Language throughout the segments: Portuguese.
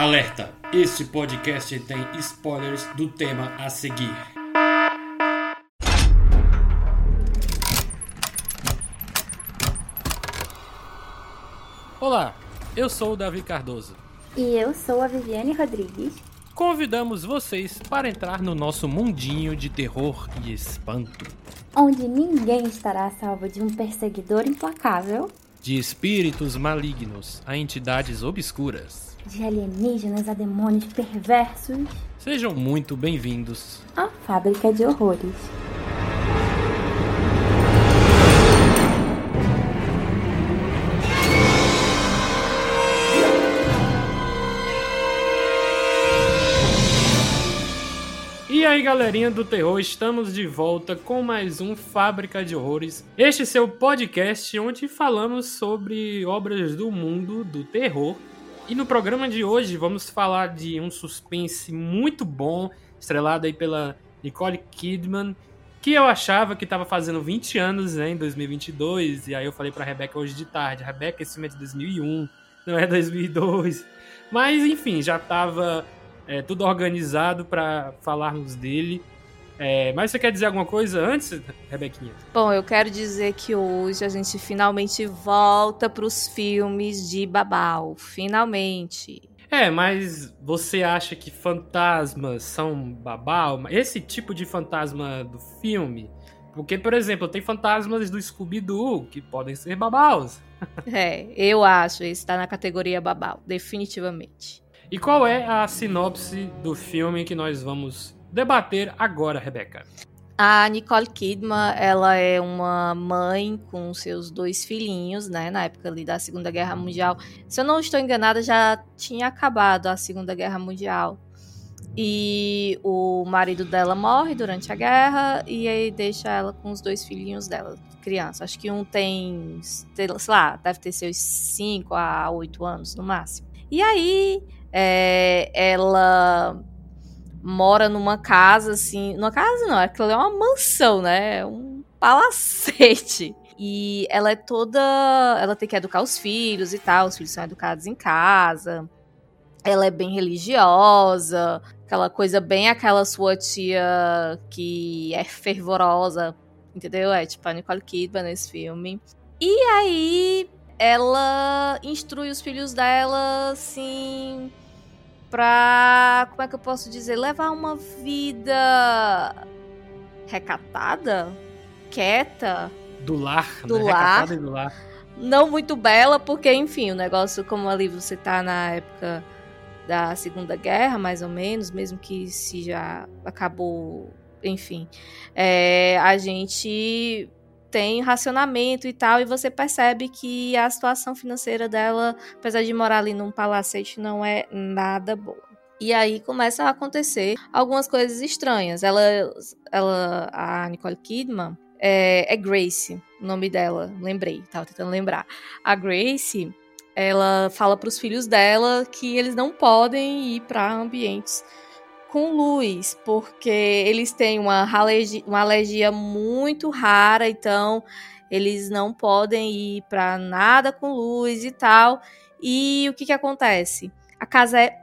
Alerta! Este podcast tem spoilers do tema a seguir. Olá, eu sou o Davi Cardoso. E eu sou a Viviane Rodrigues. Convidamos vocês para entrar no nosso mundinho de terror e espanto. Onde ninguém estará a salvo de um perseguidor implacável. De espíritos malignos a entidades obscuras. De alienígenas a demônios perversos. Sejam muito bem-vindos à Fábrica de Horrores. E aí, galerinha do terror, estamos de volta com mais um Fábrica de Horrores. Este é seu podcast onde falamos sobre obras do mundo do terror. E no programa de hoje vamos falar de um suspense muito bom, estrelado aí pela Nicole Kidman, que eu achava que estava fazendo 20 anos né, em 2022. E aí eu falei pra Rebeca hoje de tarde: Rebeca, esse filme é de 2001, não é 2002. Mas enfim, já estava é, tudo organizado para falarmos dele. É, mas você quer dizer alguma coisa antes, Rebequinha? Bom, eu quero dizer que hoje a gente finalmente volta para os filmes de Babal. Finalmente. É, mas você acha que fantasmas são babau? Esse tipo de fantasma do filme? Porque, por exemplo, tem fantasmas do Scooby-Doo que podem ser babaus. é, eu acho. Esse tá na categoria babau, definitivamente. E qual é a sinopse do filme que nós vamos debater agora, Rebeca? A Nicole Kidman, ela é uma mãe com seus dois filhinhos, né? Na época ali da Segunda Guerra Mundial. Se eu não estou enganada, já tinha acabado a Segunda Guerra Mundial. E o marido dela morre durante a guerra e aí deixa ela com os dois filhinhos dela, criança. Acho que um tem, sei lá, deve ter seus 5 a 8 anos no máximo. E aí é, ela mora numa casa, assim. Numa casa não, aquilo é uma mansão, né? É um palacete. E ela é toda. Ela tem que educar os filhos e tal. Os filhos são educados em casa. Ela é bem religiosa. Aquela coisa bem aquela sua tia que é fervorosa. Entendeu? É tipo a Nicole Kidman nesse filme. E aí ela instrui os filhos dela, assim, pra. Como é que eu posso dizer? Levar uma vida recatada, quieta. Do lar, do né? lar. Recatada e do lar. Não muito bela, porque, enfim, o negócio, como ali você tá na época da Segunda Guerra, mais ou menos, mesmo que se já acabou, enfim, é, a gente tem racionamento e tal, e você percebe que a situação financeira dela, apesar de morar ali num palacete, não é nada boa. E aí começa a acontecer algumas coisas estranhas. Ela, ela a Nicole Kidman, é, é Grace, o nome dela, lembrei, tava tentando lembrar. A Grace, ela fala para os filhos dela que eles não podem ir para ambientes com luz, porque eles têm uma alergia, uma alergia muito rara, então eles não podem ir para nada com luz e tal. E o que que acontece? A casa é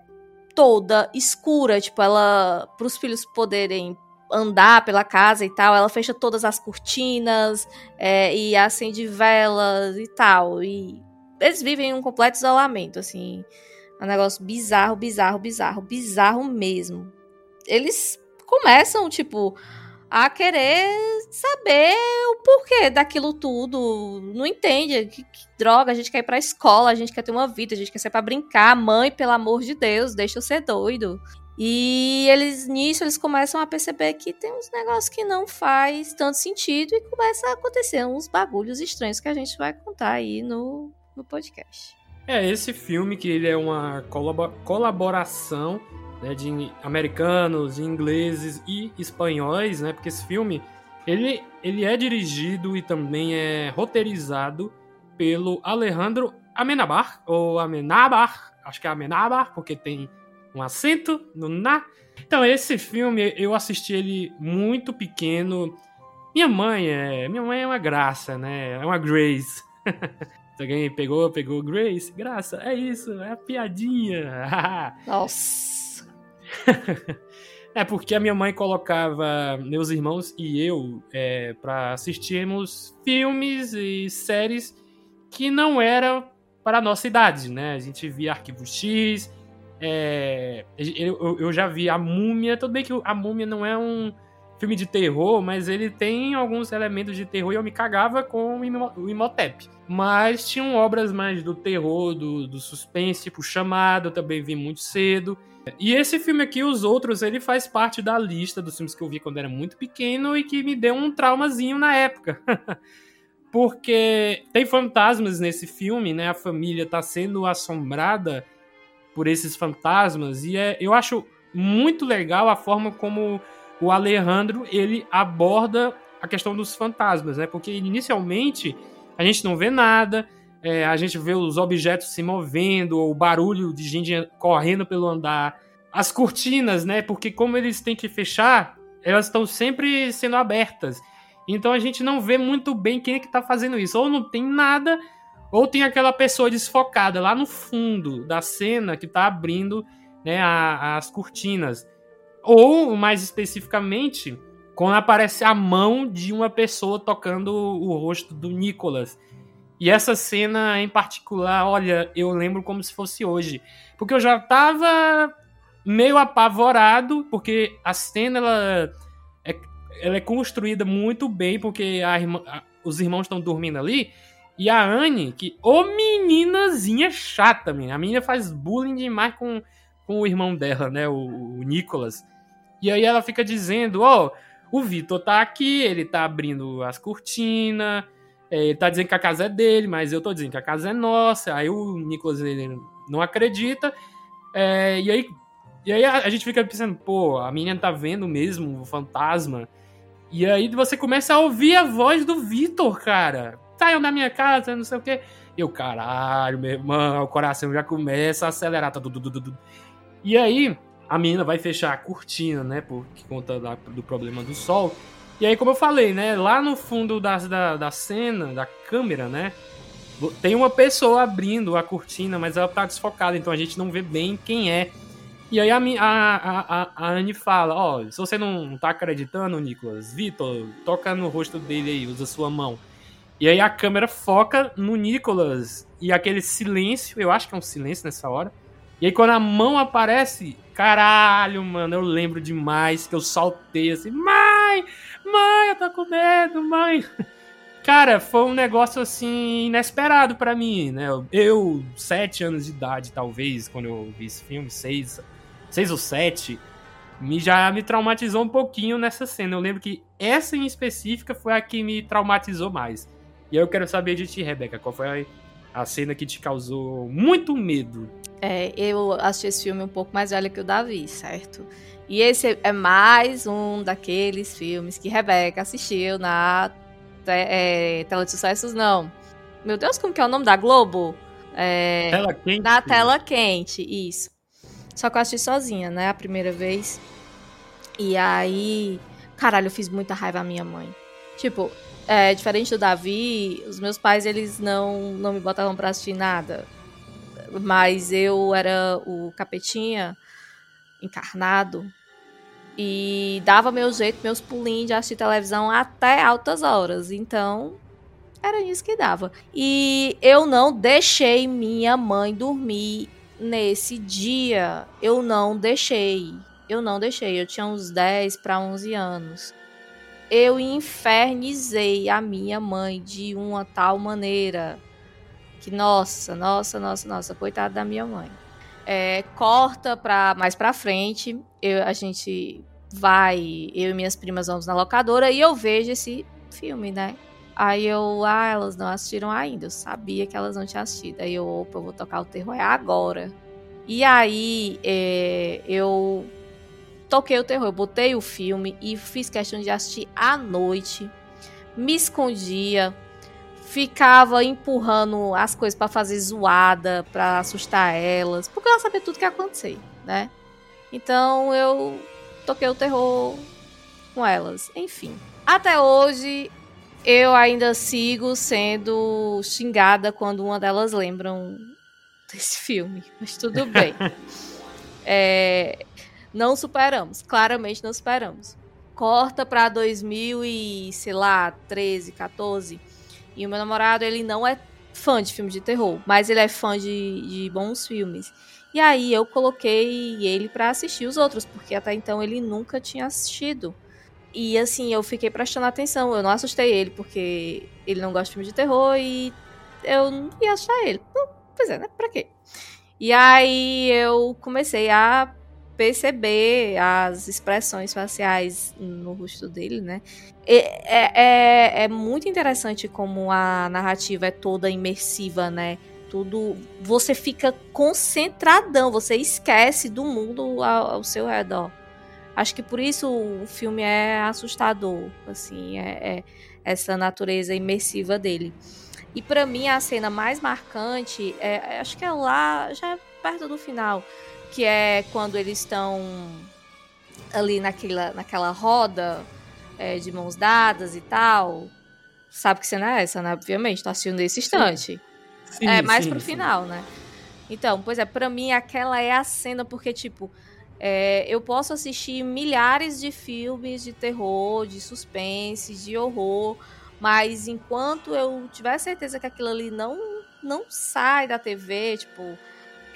toda escura, tipo, ela para os filhos poderem andar pela casa e tal, ela fecha todas as cortinas é, e acende velas e tal. E eles vivem em um completo isolamento, assim. É um negócio bizarro, bizarro, bizarro, bizarro mesmo eles começam, tipo, a querer saber o porquê daquilo tudo. Não entende. Que, que, droga, a gente quer ir pra escola, a gente quer ter uma vida, a gente quer ser pra brincar. Mãe, pelo amor de Deus, deixa eu ser doido. E eles, nisso, eles começam a perceber que tem uns negócios que não faz tanto sentido e começa a acontecer uns bagulhos estranhos que a gente vai contar aí no, no podcast. É, esse filme que ele é uma colaboração né, de americanos, ingleses e espanhóis, né? Porque esse filme ele, ele é dirigido e também é roteirizado pelo Alejandro Amenabar, ou Amenabar, acho que é Amenabar, porque tem um acento no na. Então, esse filme eu assisti ele muito pequeno. Minha mãe é, minha mãe é uma graça, né? É uma Grace. Alguém pegou, pegou Grace, graça, é isso, é a piadinha. Nossa. é porque a minha mãe colocava meus irmãos e eu é, para assistirmos filmes e séries que não eram para a nossa idade, né? A gente via Arquivo X, é, eu, eu, já vi A Múmia, tudo bem que A Múmia não é um filme de terror, mas ele tem alguns elementos de terror e eu me cagava com o Imhotep. Mas tinham obras mais do terror, do, do suspense, tipo Chamado, eu também vi muito cedo. E esse filme aqui, os outros, ele faz parte da lista dos filmes que eu vi quando era muito pequeno e que me deu um traumazinho na época. Porque tem fantasmas nesse filme, né? A família tá sendo assombrada por esses fantasmas e é, eu acho muito legal a forma como o Alejandro ele aborda a questão dos fantasmas, né? Porque inicialmente a gente não vê nada, é, a gente vê os objetos se movendo, o barulho de gente correndo pelo andar, as cortinas, né? Porque como eles têm que fechar, elas estão sempre sendo abertas. Então a gente não vê muito bem quem é que tá fazendo isso. Ou não tem nada, ou tem aquela pessoa desfocada lá no fundo da cena que tá abrindo né, a, as cortinas. Ou, mais especificamente, quando aparece a mão de uma pessoa tocando o rosto do Nicholas. E essa cena em particular, olha, eu lembro como se fosse hoje. Porque eu já tava meio apavorado, porque a cena ela é, ela é construída muito bem, porque a irmã, a, os irmãos estão dormindo ali. E a Anne, que, ô meninazinha chata, minha. A menina faz bullying demais com, com o irmão dela, né? O, o Nicholas. E aí ela fica dizendo, ó, oh, o Vitor tá aqui, ele tá abrindo as cortinas, é, ele tá dizendo que a casa é dele, mas eu tô dizendo que a casa é nossa. Aí o Nicholas ele não acredita. É, e aí, e aí a, a, gente fica pensando, pô, a menina tá vendo mesmo o fantasma. E aí você começa a ouvir a voz do Vitor, cara. Saiam da minha casa, não sei o quê. Eu, caralho, meu irmão, o coração já começa a acelerar. Tá, du, du, du, e aí, a menina vai fechar a cortina, né? Por conta da, do problema do sol. E aí, como eu falei, né? Lá no fundo da, da, da cena, da câmera, né? Tem uma pessoa abrindo a cortina, mas ela tá desfocada, então a gente não vê bem quem é. E aí a, a, a, a Anne fala, ó, oh, se você não tá acreditando, Nicolas, Vitor, toca no rosto dele aí, usa sua mão. E aí a câmera foca no Nicolas e aquele silêncio, eu acho que é um silêncio nessa hora. E aí quando a mão aparece, caralho, mano, eu lembro demais que eu saltei assim, mãe, com medo, mãe. Cara, foi um negócio assim inesperado para mim, né? Eu, sete anos de idade, talvez, quando eu vi esse filme, seis, seis ou sete, me já me traumatizou um pouquinho nessa cena. Eu lembro que essa em específica foi a que me traumatizou mais. E aí eu quero saber de ti, Rebeca, qual foi a, a cena que te causou muito medo? É, eu assisti esse filme um pouco mais velho que o Davi, certo? E esse é mais um daqueles filmes que Rebeca assistiu na é, tela de sucessos, não. Meu Deus, como que é o nome da Globo? É, tela quente. Na tela quente, isso. Só que eu assisti sozinha, né? A primeira vez. E aí, caralho, eu fiz muita raiva à minha mãe. Tipo, é, diferente do Davi, os meus pais, eles não, não me botavam pra assistir nada. Mas eu era o capetinha encarnado e dava meu jeito, meus pulinhos de assistir televisão até altas horas. Então, era isso que dava. E eu não deixei minha mãe dormir nesse dia. Eu não deixei. Eu não deixei. Eu tinha uns 10 para 11 anos eu infernizei a minha mãe de uma tal maneira que, nossa, nossa, nossa, nossa, coitada da minha mãe. É, corta pra, mais pra frente, eu, a gente vai, eu e minhas primas vamos na locadora e eu vejo esse filme, né? Aí eu, ah, elas não assistiram ainda. Eu sabia que elas não tinham assistido. Aí eu, opa, eu vou tocar o terror é agora. E aí é, eu toquei o terror. Eu botei o filme e fiz questão de assistir à noite. Me escondia, ficava empurrando as coisas para fazer zoada, para assustar elas, porque ela sabia tudo que ia acontecer, né? Então eu toquei o terror com elas. Enfim, até hoje eu ainda sigo sendo xingada quando uma delas lembram desse filme, mas tudo bem. é, não superamos, claramente não superamos. Corta para 2000 e, sei lá, 13, 14. E o meu namorado, ele não é fã de filme de terror, mas ele é fã de, de bons filmes. E aí eu coloquei ele para assistir os outros, porque até então ele nunca tinha assistido. E assim, eu fiquei prestando atenção. Eu não assustei ele, porque ele não gosta de filme de terror e eu não ia assustar ele. pois é, né? Pra quê? E aí eu comecei a perceber as expressões faciais no rosto dele, né? É, é, é, muito interessante como a narrativa é toda imersiva, né? Tudo. Você fica concentradão, você esquece do mundo ao, ao seu redor. Acho que por isso o filme é assustador, assim, é, é essa natureza imersiva dele. E para mim a cena mais marcante é, acho que é lá, já perto do final, que é quando eles estão ali naquela, naquela roda é, de mãos dadas e tal. Sabe que cena é essa, né? Obviamente, tá assistindo nesse instante. Sim, é mais sim, pro sim. final, né? Então, pois é, pra mim aquela é a cena, porque, tipo, é, eu posso assistir milhares de filmes de terror, de suspense, de horror, mas enquanto eu tiver certeza que aquilo ali não, não sai da TV, tipo,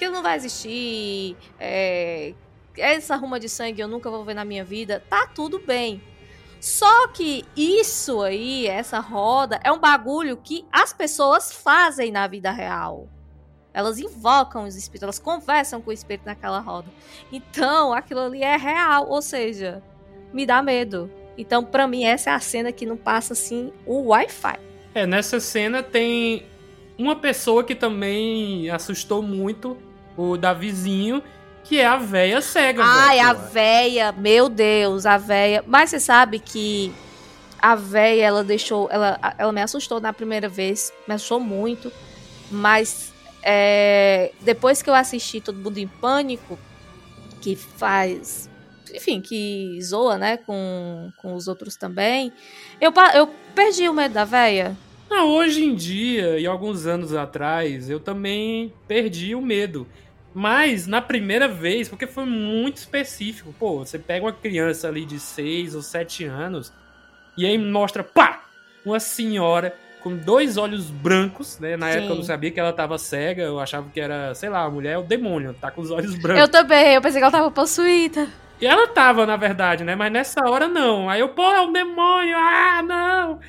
aquilo não vai existir, é, essa ruma de sangue eu nunca vou ver na minha vida, tá tudo bem. Só que isso aí, essa roda, é um bagulho que as pessoas fazem na vida real. Elas invocam os espíritos, elas conversam com o espírito naquela roda. Então, aquilo ali é real, ou seja, me dá medo. Então, para mim, essa é a cena que não passa assim o Wi-Fi. É, nessa cena tem uma pessoa que também assustou muito o Davizinho, que é a véia cega. Ai, véio, a véia, meu Deus, a véia. Mas você sabe que a véia, ela deixou. Ela, ela me assustou na primeira vez, me assustou muito. Mas é, depois que eu assisti Todo Mundo em Pânico, que faz. Enfim, que zoa, né? Com, com os outros também. Eu, eu perdi o medo da véia. Não, hoje em dia, e alguns anos atrás, eu também perdi o medo. Mas na primeira vez, porque foi muito específico, pô, você pega uma criança ali de 6 ou 7 anos e aí mostra, pá, uma senhora com dois olhos brancos, né? Na Sim. época eu não sabia que ela tava cega, eu achava que era, sei lá, a mulher é o demônio, tá com os olhos brancos. Eu também, eu pensei que ela tava possuída. E ela tava, na verdade, né? Mas nessa hora não. Aí eu, pô, é um demônio, ah, não!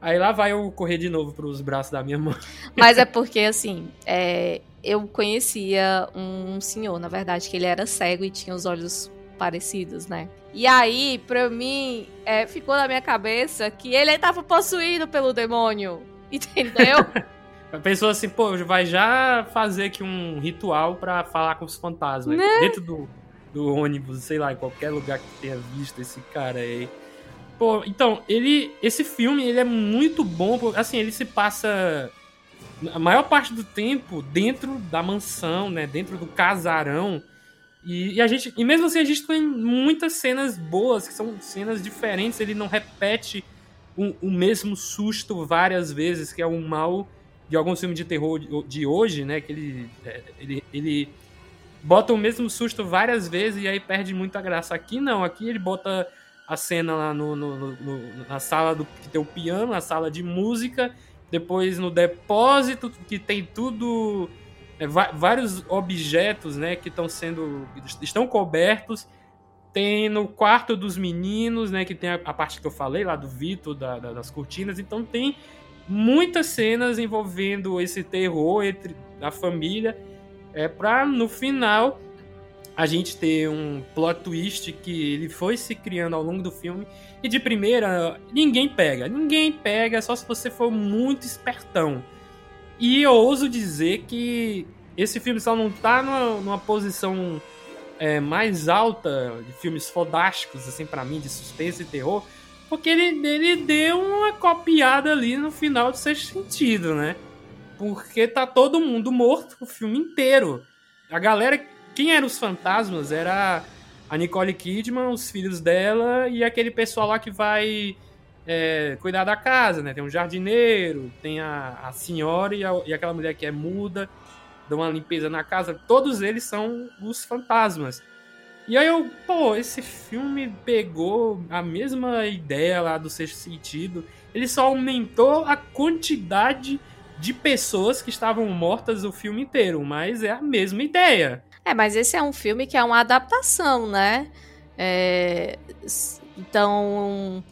Aí lá vai eu correr de novo pros braços da minha mãe. Mas é porque, assim, é, eu conhecia um senhor, na verdade, que ele era cego e tinha os olhos parecidos, né? E aí, pra mim, é, ficou na minha cabeça que ele estava possuído pelo demônio. Entendeu? A pessoa assim, pô, vai já fazer aqui um ritual para falar com os fantasmas. Né? Dentro do, do ônibus, sei lá, em qualquer lugar que tenha visto esse cara aí. Pô, então, ele. Esse filme, ele é muito bom. Assim, ele se passa a maior parte do tempo dentro da mansão, né? Dentro do casarão. E, e, a gente, e mesmo assim a gente tem muitas cenas boas, que são cenas diferentes, ele não repete o, o mesmo susto várias vezes, que é o mal de alguns filmes de terror de, hoje, né? Que ele, é, ele, ele bota o mesmo susto várias vezes e aí perde muita graça. Aqui não, aqui ele bota a cena lá no, no, no, na sala do que tem o piano, na sala de música, depois no depósito que tem tudo é, vários objetos, né, que estão sendo estão cobertos. Tem no quarto dos meninos, né, que tem a, a parte que eu falei lá do Vitor da, da, das cortinas. Então tem muitas cenas envolvendo esse terror entre a família, é para no final a gente ter um plot twist que ele foi se criando ao longo do filme e de primeira ninguém pega, ninguém pega só se você for muito espertão. E eu ouso dizer que esse filme só não tá numa, numa posição é, mais alta de filmes fodásticos, assim, para mim, de suspense e terror, porque ele, ele deu uma copiada ali no final do sexto sentido, né? Porque tá todo mundo morto o filme inteiro. A galera. Quem eram os fantasmas? Era a Nicole Kidman, os filhos dela e aquele pessoal lá que vai é, cuidar da casa, né? Tem um jardineiro, tem a, a senhora e, a, e aquela mulher que é muda, dão uma limpeza na casa. Todos eles são os fantasmas. E aí eu, pô, esse filme pegou a mesma ideia lá do sexto sentido. Ele só aumentou a quantidade de pessoas que estavam mortas o filme inteiro, mas é a mesma ideia. É, mas esse é um filme que é uma adaptação, né? É... Então,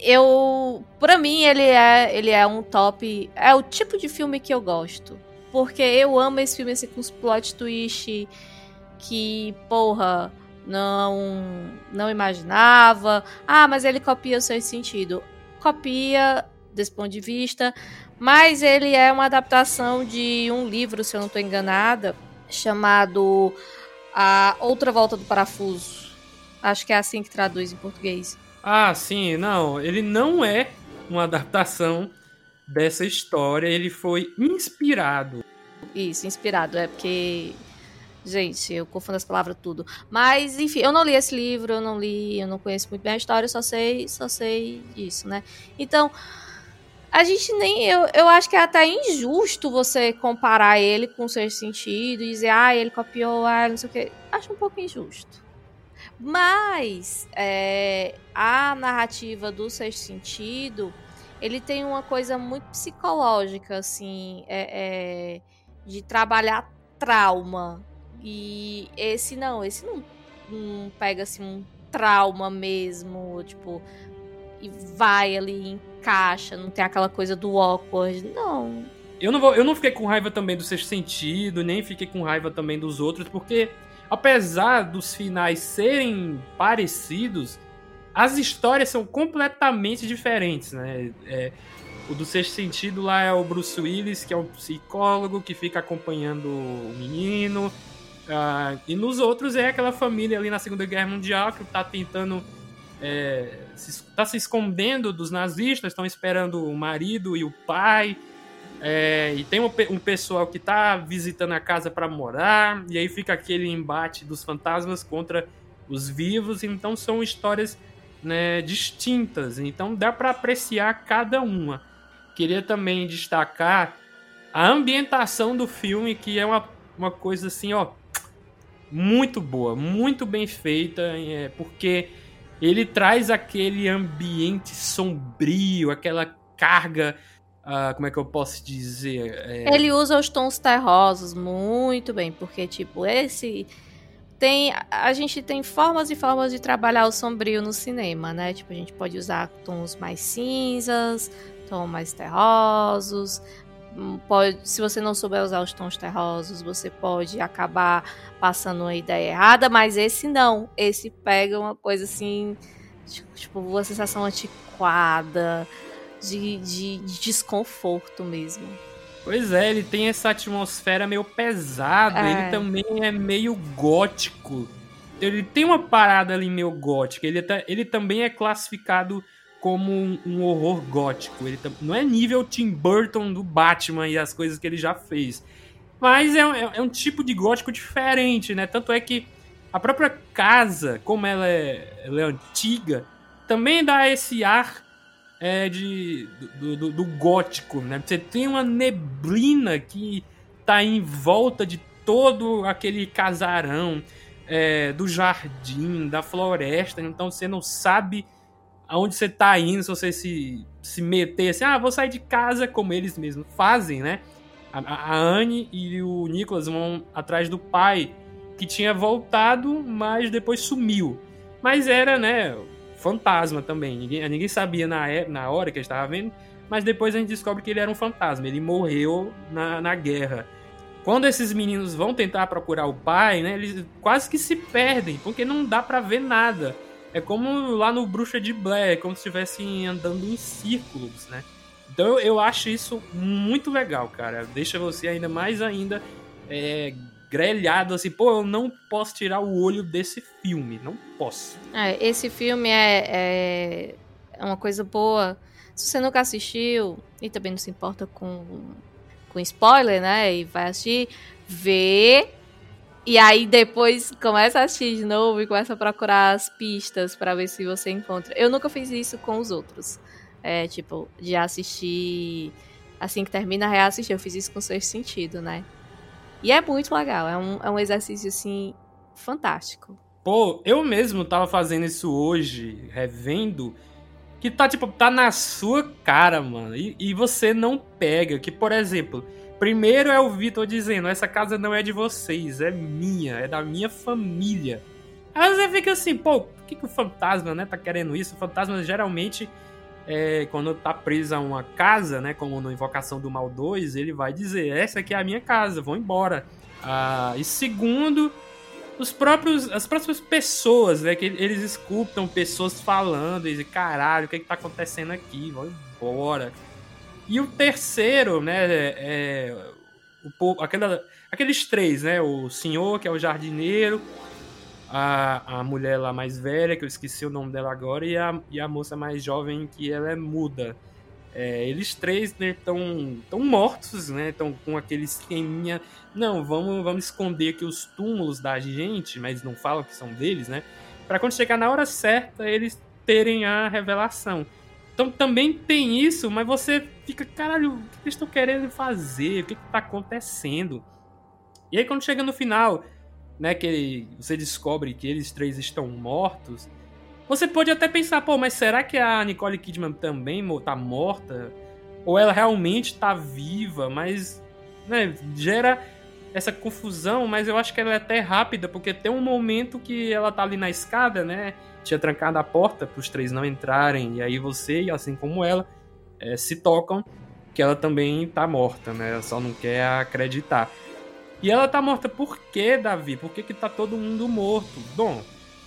eu, para mim ele é, ele é um top, é o tipo de filme que eu gosto, porque eu amo esse filme assim com os plot twist que, porra, não não imaginava. Ah, mas ele copia o seu sentido. Copia desse ponto de vista, mas ele é uma adaptação de um livro, se eu não estou enganada, chamado A Outra Volta do Parafuso. Acho que é assim que traduz em português. Ah, sim, não, ele não é uma adaptação dessa história, ele foi inspirado. Isso, inspirado, é porque Gente, eu confundo as palavras tudo. Mas, enfim, eu não li esse livro, eu não li, eu não conheço muito bem a história, eu só sei, só sei disso, né? Então, a gente nem. Eu, eu acho que é até injusto você comparar ele com o seu sentido e dizer, ah, ele copiou, ah, não sei o quê. Acho um pouco injusto. Mas é, a narrativa do sexto sentido, ele tem uma coisa muito psicológica, assim, é, é, de trabalhar trauma, e esse não, esse não, não pega assim um trauma mesmo, tipo, e vai ali, encaixa, não tem aquela coisa do awkward, não. Eu não, vou, eu não fiquei com raiva também do sexto sentido, nem fiquei com raiva também dos outros, porque apesar dos finais serem parecidos, as histórias são completamente diferentes, né? É, o do sexto sentido lá é o Bruce Willis, que é um psicólogo que fica acompanhando o menino. Uh, e nos outros é aquela família ali na Segunda Guerra Mundial que está tentando. É, se, tá se escondendo dos nazistas, estão esperando o marido e o pai. É, e tem um, um, pessoal que está visitando a casa para morar, e aí fica aquele embate dos fantasmas contra os vivos. Então são histórias né, distintas, então dá para apreciar cada uma. Queria também destacar a ambientação do filme, que é uma, uma coisa assim, ó, muito boa, muito bem feita, é, porque ele traz aquele ambiente sombrio, aquela carga. Uh, como é que eu posso dizer? É... Ele usa os tons terrosos muito bem, porque, tipo, esse. Tem, a gente tem formas e formas de trabalhar o sombrio no cinema, né? Tipo, a gente pode usar tons mais cinzas, tons mais terrosos, pode, se você não souber usar os tons terrosos, você pode acabar passando uma ideia errada, mas esse não. Esse pega uma coisa assim, tipo, uma sensação antiquada, de, de, de desconforto mesmo. Pois é, ele tem essa atmosfera meio pesada, é. ele também é meio gótico. Ele tem uma parada ali meio gótica, ele, tá, ele também é classificado como um, um horror gótico. Ele não é nível Tim Burton do Batman e as coisas que ele já fez. Mas é, é, é, um tipo de gótico diferente, né? Tanto é que a própria casa, como ela é, ela é antiga, também dá esse ar é, de, do, do, do, gótico, né? Você tem uma neblina que tá em volta de todo aquele casarão, é, do jardim, da floresta, então você não sabe aonde você tá indo, se você se, se meter assim, ah, vou sair de casa, como eles mesmos fazem, né? A, a Anne e o Nicholas vão atrás do pai, que tinha voltado, mas depois sumiu. Mas era, né, fantasma também. Ninguém, ninguém sabia na, na hora que a gente tava vendo, mas depois a gente descobre que ele era um fantasma. Ele morreu na, na guerra. Quando esses meninos vão tentar procurar o pai, né, eles quase que se perdem, porque não dá para ver nada. É como lá no Bruxa de Blair, é como se estivessem andando em círculos, né? Então eu, eu, acho isso muito legal, cara. Deixa você ainda mais ainda é, grelhado assim, pô, eu não posso tirar o olho desse filme, não posso. É, esse filme é, é, é uma coisa boa. Se você nunca assistiu e também não se importa com, com spoiler, né? E vai assistir, vê e aí depois começa a assistir de novo e começa a procurar as pistas para ver se você encontra. Eu nunca fiz isso com os outros. É, tipo, de assistir. Assim que termina, reassistir. Eu fiz isso com o sexto sentido, né? E é muito legal. É um, é um exercício, assim, fantástico. Pô, eu mesmo tava fazendo isso hoje, revendo, que tá, tipo, tá na sua cara, mano. E, e você não pega. Que, por exemplo, primeiro é o Vitor dizendo: essa casa não é de vocês, é minha, é da minha família. Aí você fica assim, pô, por que, que o fantasma, né, tá querendo isso? O fantasma geralmente é, quando tá preso a uma casa, né, como no Invocação do Mal 2, ele vai dizer: essa aqui é a minha casa, vou embora. Ah, e segundo, os próprios, as próprias pessoas, né, que eles escutam pessoas falando, e dizem, caralho, o que, que tá acontecendo aqui? Vão embora. E o terceiro, né, é, é o, aquela, aqueles três, né, o senhor, que é o jardineiro, a, a mulher lá mais velha, que eu esqueci o nome dela agora, e a, e a moça mais jovem, que ela é muda. É, eles três estão né, tão mortos, né? Estão com aquele esqueminha. Não, vamos, vamos esconder aqui os túmulos da gente, mas não falam que são deles, né? Para quando chegar na hora certa, eles terem a revelação. Então também tem isso, mas você fica, caralho, o que eles estão querendo fazer? O que, está acontecendo? E aí quando chega no final, né, que você descobre que eles três estão mortos, você pode até pensar, pô, mas será que a Nicole Kidman também tá morta? Ou ela realmente tá viva? Mas, né, gera essa confusão, mas eu acho que ela é até rápida, porque tem um momento que ela tá ali na escada, né, tinha trancado a porta para os três não entrarem, e aí você, assim como ela, é, se tocam que ela também tá morta, né, ela só não quer acreditar. E ela tá morta por quê, Davi? Por que, que tá todo mundo morto? Bom,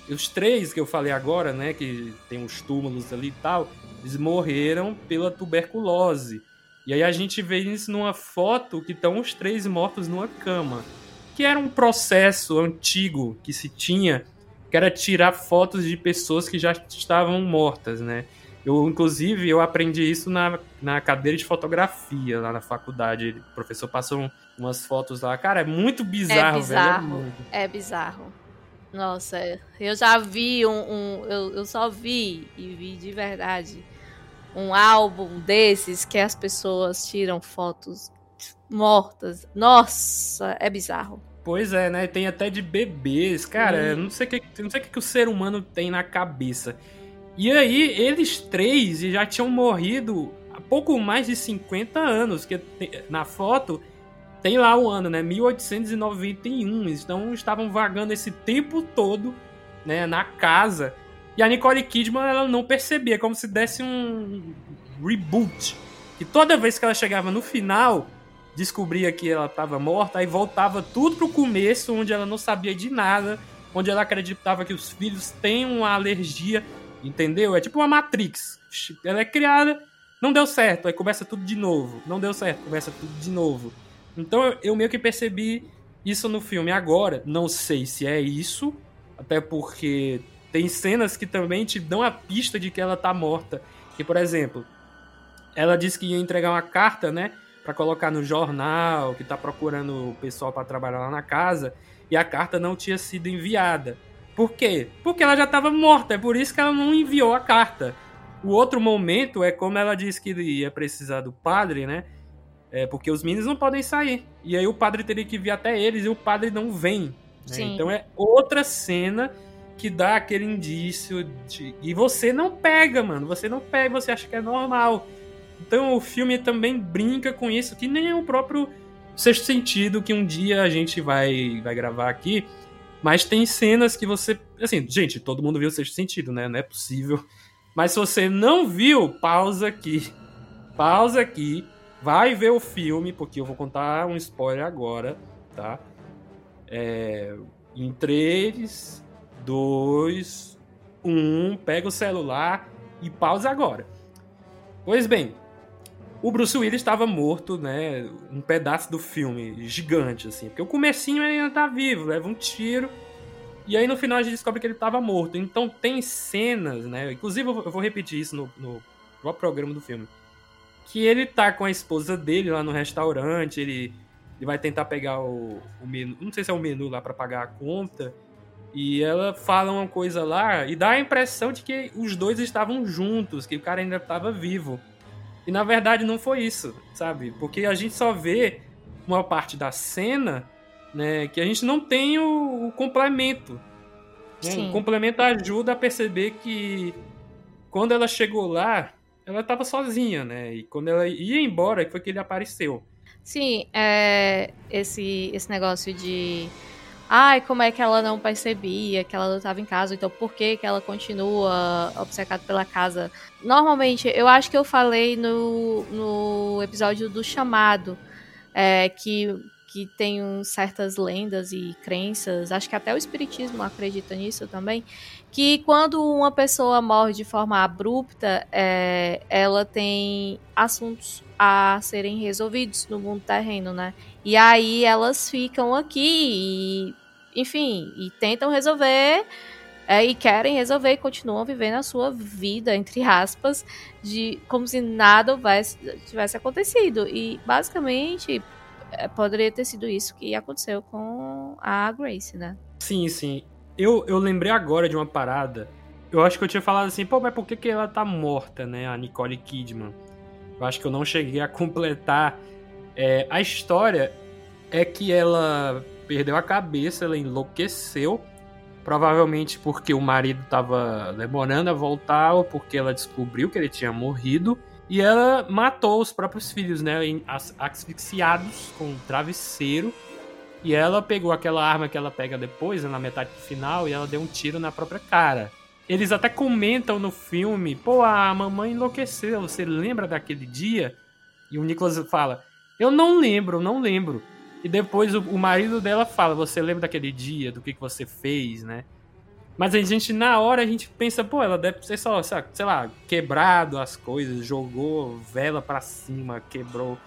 os três que eu falei agora, né, que tem os túmulos ali e tal, eles morreram pela tuberculose. E aí a gente vê isso numa foto que estão os três mortos numa cama. Que era um processo antigo que se tinha, que era tirar fotos de pessoas que já estavam mortas, né? Eu, inclusive, eu aprendi isso na, na cadeira de fotografia lá na faculdade. O professor passou umas fotos lá. Cara, é muito bizarro, é bizarro, velho. É, muito... é bizarro. Nossa, eu já vi um. um eu, eu só vi e vi de verdade um álbum desses que as pessoas tiram fotos mortas. Nossa, é bizarro. Pois é, né? Tem até de bebês. Cara, hum. não sei o que, não sei o que o ser humano tem na cabeça. E aí, eles três já tinham morrido há pouco mais de 50 anos. Que na foto tem lá o ano, né? 1891. Então estavam vagando esse tempo todo, né, na casa. E a Nicole Kidman ela não percebia, como se desse um reboot. Que toda vez que ela chegava no final, descobria que ela estava morta, aí voltava tudo pro começo, onde ela não sabia de nada, onde ela acreditava que os filhos têm uma alergia, entendeu? É tipo uma Matrix. Ela é criada, não deu certo, aí começa tudo de novo. Não deu certo, começa tudo de novo. Então eu meio que percebi isso no filme agora. Não sei se é isso, até porque tem cenas que também te dão a pista de que ela tá morta. Que, por exemplo, ela disse que ia entregar uma carta, né? Para colocar no jornal, que tá procurando o pessoal para trabalhar lá na casa, e a carta não tinha sido enviada. Por quê? Porque ela já estava morta, é por isso que ela não enviou a carta. O outro momento é como ela disse que ia precisar do padre, né? É, porque os meninos não podem sair. E aí o padre teria que vir até eles e o padre não vem. Né? Então é outra cena que dá aquele indício de. E você não pega, mano. Você não pega, você acha que é normal. Então o filme também brinca com isso, que nem é o próprio Sexto Sentido, que um dia a gente vai, vai gravar aqui. Mas tem cenas que você. Assim, gente, todo mundo viu o Sexto Sentido, né? Não é possível. Mas se você não viu, pausa aqui. Pausa aqui Vai ver o filme, porque eu vou contar um spoiler agora, tá? É, em 3, 2, 1, pega o celular e pausa agora. Pois bem, o Bruce Willis estava morto, né? Um pedaço do filme, gigante, assim. Porque o comecinho ele ainda tá vivo, leva um tiro. E aí no final a gente descobre que ele estava morto. Então tem cenas, né? Inclusive eu vou repetir isso no, no programa do filme que ele tá com a esposa dele lá no restaurante, ele, ele vai tentar pegar o, o menu, não sei se é o menu lá para pagar a conta, E ela fala uma coisa lá e dá a impressão de que os dois estavam juntos, que o cara ainda estava vivo. E na verdade não foi isso, sabe? Porque a gente só vê uma parte da cena, né, que a gente não tem o, o complemento. Né? O complemento ajuda a perceber que quando ela chegou lá, ela estava sozinha, né? E quando ela ia embora, foi que ele apareceu. Sim, é, esse, esse negócio de. Ai, como é que ela não percebia que ela não estava em casa? Então, por que, que ela continua obcecada pela casa? Normalmente, eu acho que eu falei no, no episódio do chamado é, que, que tem certas lendas e crenças, acho que até o Espiritismo acredita nisso também, que quando uma pessoa morre de forma abrupta, é, ela tem assuntos a serem resolvidos no mundo terreno, né? E aí elas ficam aqui e, enfim, e tentam resolver é, e querem resolver e continuam vivendo a sua vida, entre aspas, de como se nada tivesse acontecido. E basicamente poderia ter sido isso que aconteceu com a Grace, né? Sim, sim. Eu, eu lembrei agora de uma parada. Eu acho que eu tinha falado assim, pô, mas por que, que ela tá morta, né? A Nicole Kidman. Eu acho que eu não cheguei a completar. É, a história é que ela perdeu a cabeça, ela enlouqueceu Provavelmente porque o marido estava demorando a voltar ou porque ela descobriu que ele tinha morrido. E ela matou os próprios filhos, né? Asfixiados com um travesseiro. E ela pegou aquela arma que ela pega depois, na metade final, e ela deu um tiro na própria cara. Eles até comentam no filme: pô, a mamãe enlouqueceu, você lembra daquele dia? E o Nicholas fala: eu não lembro, não lembro. E depois o, o marido dela fala: Você lembra daquele dia, do que, que você fez, né? Mas a gente, na hora, a gente pensa, pô, ela deve ser só, sei lá, quebrado as coisas, jogou vela para cima, quebrou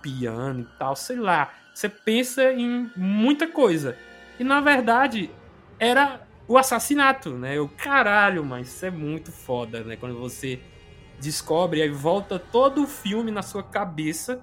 piano e tal, sei lá. Você pensa em muita coisa. E na verdade, era o assassinato, né? O caralho, mas isso é muito foda, né? Quando você descobre, aí volta todo o filme na sua cabeça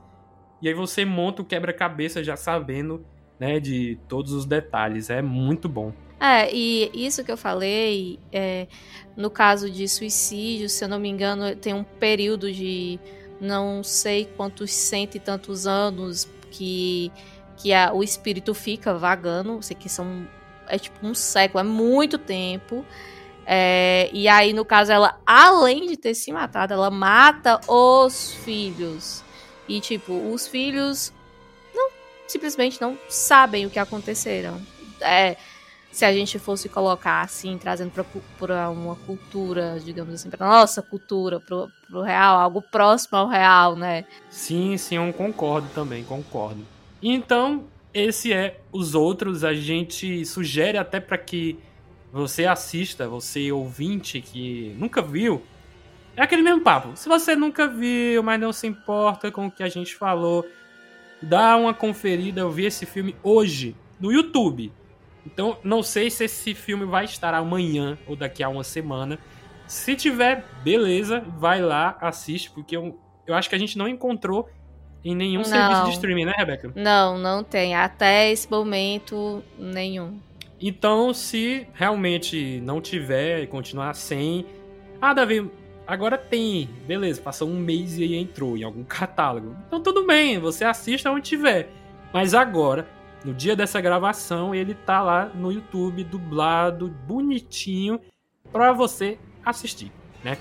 e aí você monta o quebra-cabeça já sabendo, né, de todos os detalhes. É muito bom. É, e isso que eu falei, é, no caso de suicídio, se eu não me engano, tem um período de não sei quantos cento e tantos anos que, que a, o espírito fica vagando, sei que são é tipo um século, é muito tempo. É, e aí, no caso, ela, além de ter se matado, ela mata os filhos. E, tipo, os filhos não simplesmente não sabem o que aconteceram. É, se a gente fosse colocar assim, trazendo para uma cultura, digamos assim, para nossa cultura, para o real, algo próximo ao real, né? Sim, sim, eu concordo também, concordo. Então, esse é os outros. A gente sugere até para que você assista, você ouvinte que nunca viu, é aquele mesmo papo. Se você nunca viu, mas não se importa com o que a gente falou, dá uma conferida. Eu vi esse filme hoje no YouTube. Então, não sei se esse filme vai estar amanhã ou daqui a uma semana. Se tiver, beleza, vai lá, assiste, porque eu, eu acho que a gente não encontrou em nenhum não. serviço de streaming, né, Rebeca? Não, não tem. Até esse momento, nenhum. Então, se realmente não tiver e continuar sem. Ah, Davi, Agora tem, beleza, passou um mês e aí entrou em algum catálogo. Então tudo bem, você assista onde tiver. Mas agora, no dia dessa gravação, ele tá lá no YouTube, dublado, bonitinho, para você assistir, né?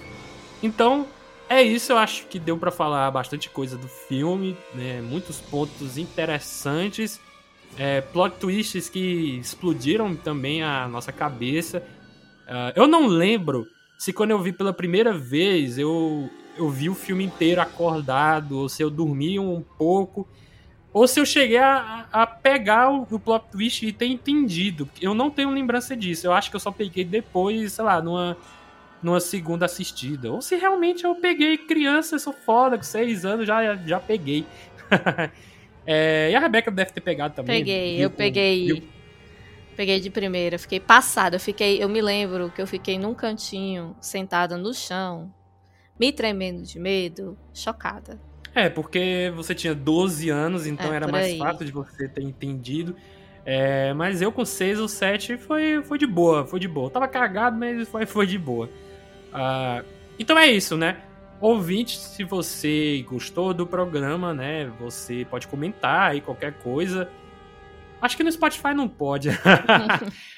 Então, é isso, eu acho que deu para falar bastante coisa do filme, né? Muitos pontos interessantes, é, plot twists que explodiram também a nossa cabeça. Uh, eu não lembro se quando eu vi pela primeira vez eu, eu vi o filme inteiro acordado, ou se eu dormi um pouco, ou se eu cheguei a, a pegar o, o plot twist e ter entendido. Eu não tenho lembrança disso. Eu acho que eu só peguei depois, sei lá, numa, numa segunda assistida. Ou se realmente eu peguei criança, sou foda, com seis anos já, já peguei. é, e a Rebeca deve ter pegado também. Peguei, eu peguei. Viu? Peguei de primeira, fiquei passada. Eu fiquei, eu me lembro que eu fiquei num cantinho, sentada no chão, me tremendo de medo, chocada. É, porque você tinha 12 anos, então é, era mais fácil de você ter entendido. É, mas eu com 6 ou 7 foi, foi de boa, foi de boa. Eu tava cagado, mas foi, foi de boa. Uh, então é isso, né? Ouvinte, se você gostou do programa, né? Você pode comentar aí qualquer coisa. Acho que no Spotify não pode.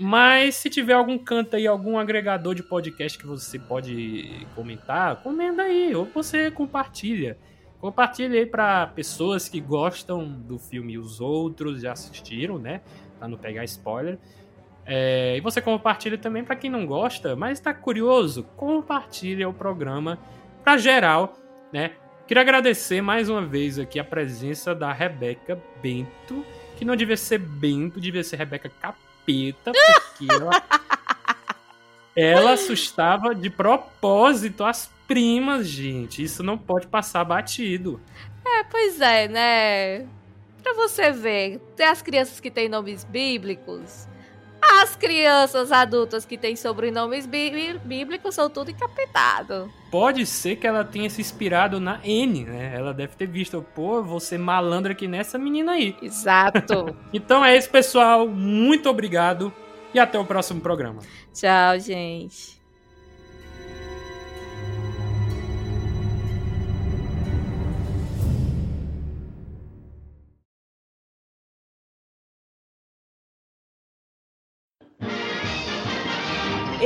Mas se tiver algum canto aí, algum agregador de podcast que você pode comentar, comenta aí, ou você compartilha. Compartilha aí para pessoas que gostam do filme os outros já assistiram, né? Pra não pegar spoiler. É, e você compartilha também para quem não gosta, mas está curioso, compartilha o programa para geral, né? Queria agradecer mais uma vez aqui a presença da Rebeca Bento, que não devia ser Bento, devia ser Rebeca Capão capeta, porque ela, ela assustava de propósito as primas, gente. Isso não pode passar batido. É, pois é, né? Pra você ver, tem as crianças que têm nomes bíblicos. As crianças adultas que têm sobrenomes bíblicos são tudo encapetado. Pode ser que ela tenha se inspirado na N, né? Ela deve ter visto, pô, ser malandra aqui nessa menina aí. Exato. então é isso, pessoal. Muito obrigado e até o próximo programa. Tchau, gente.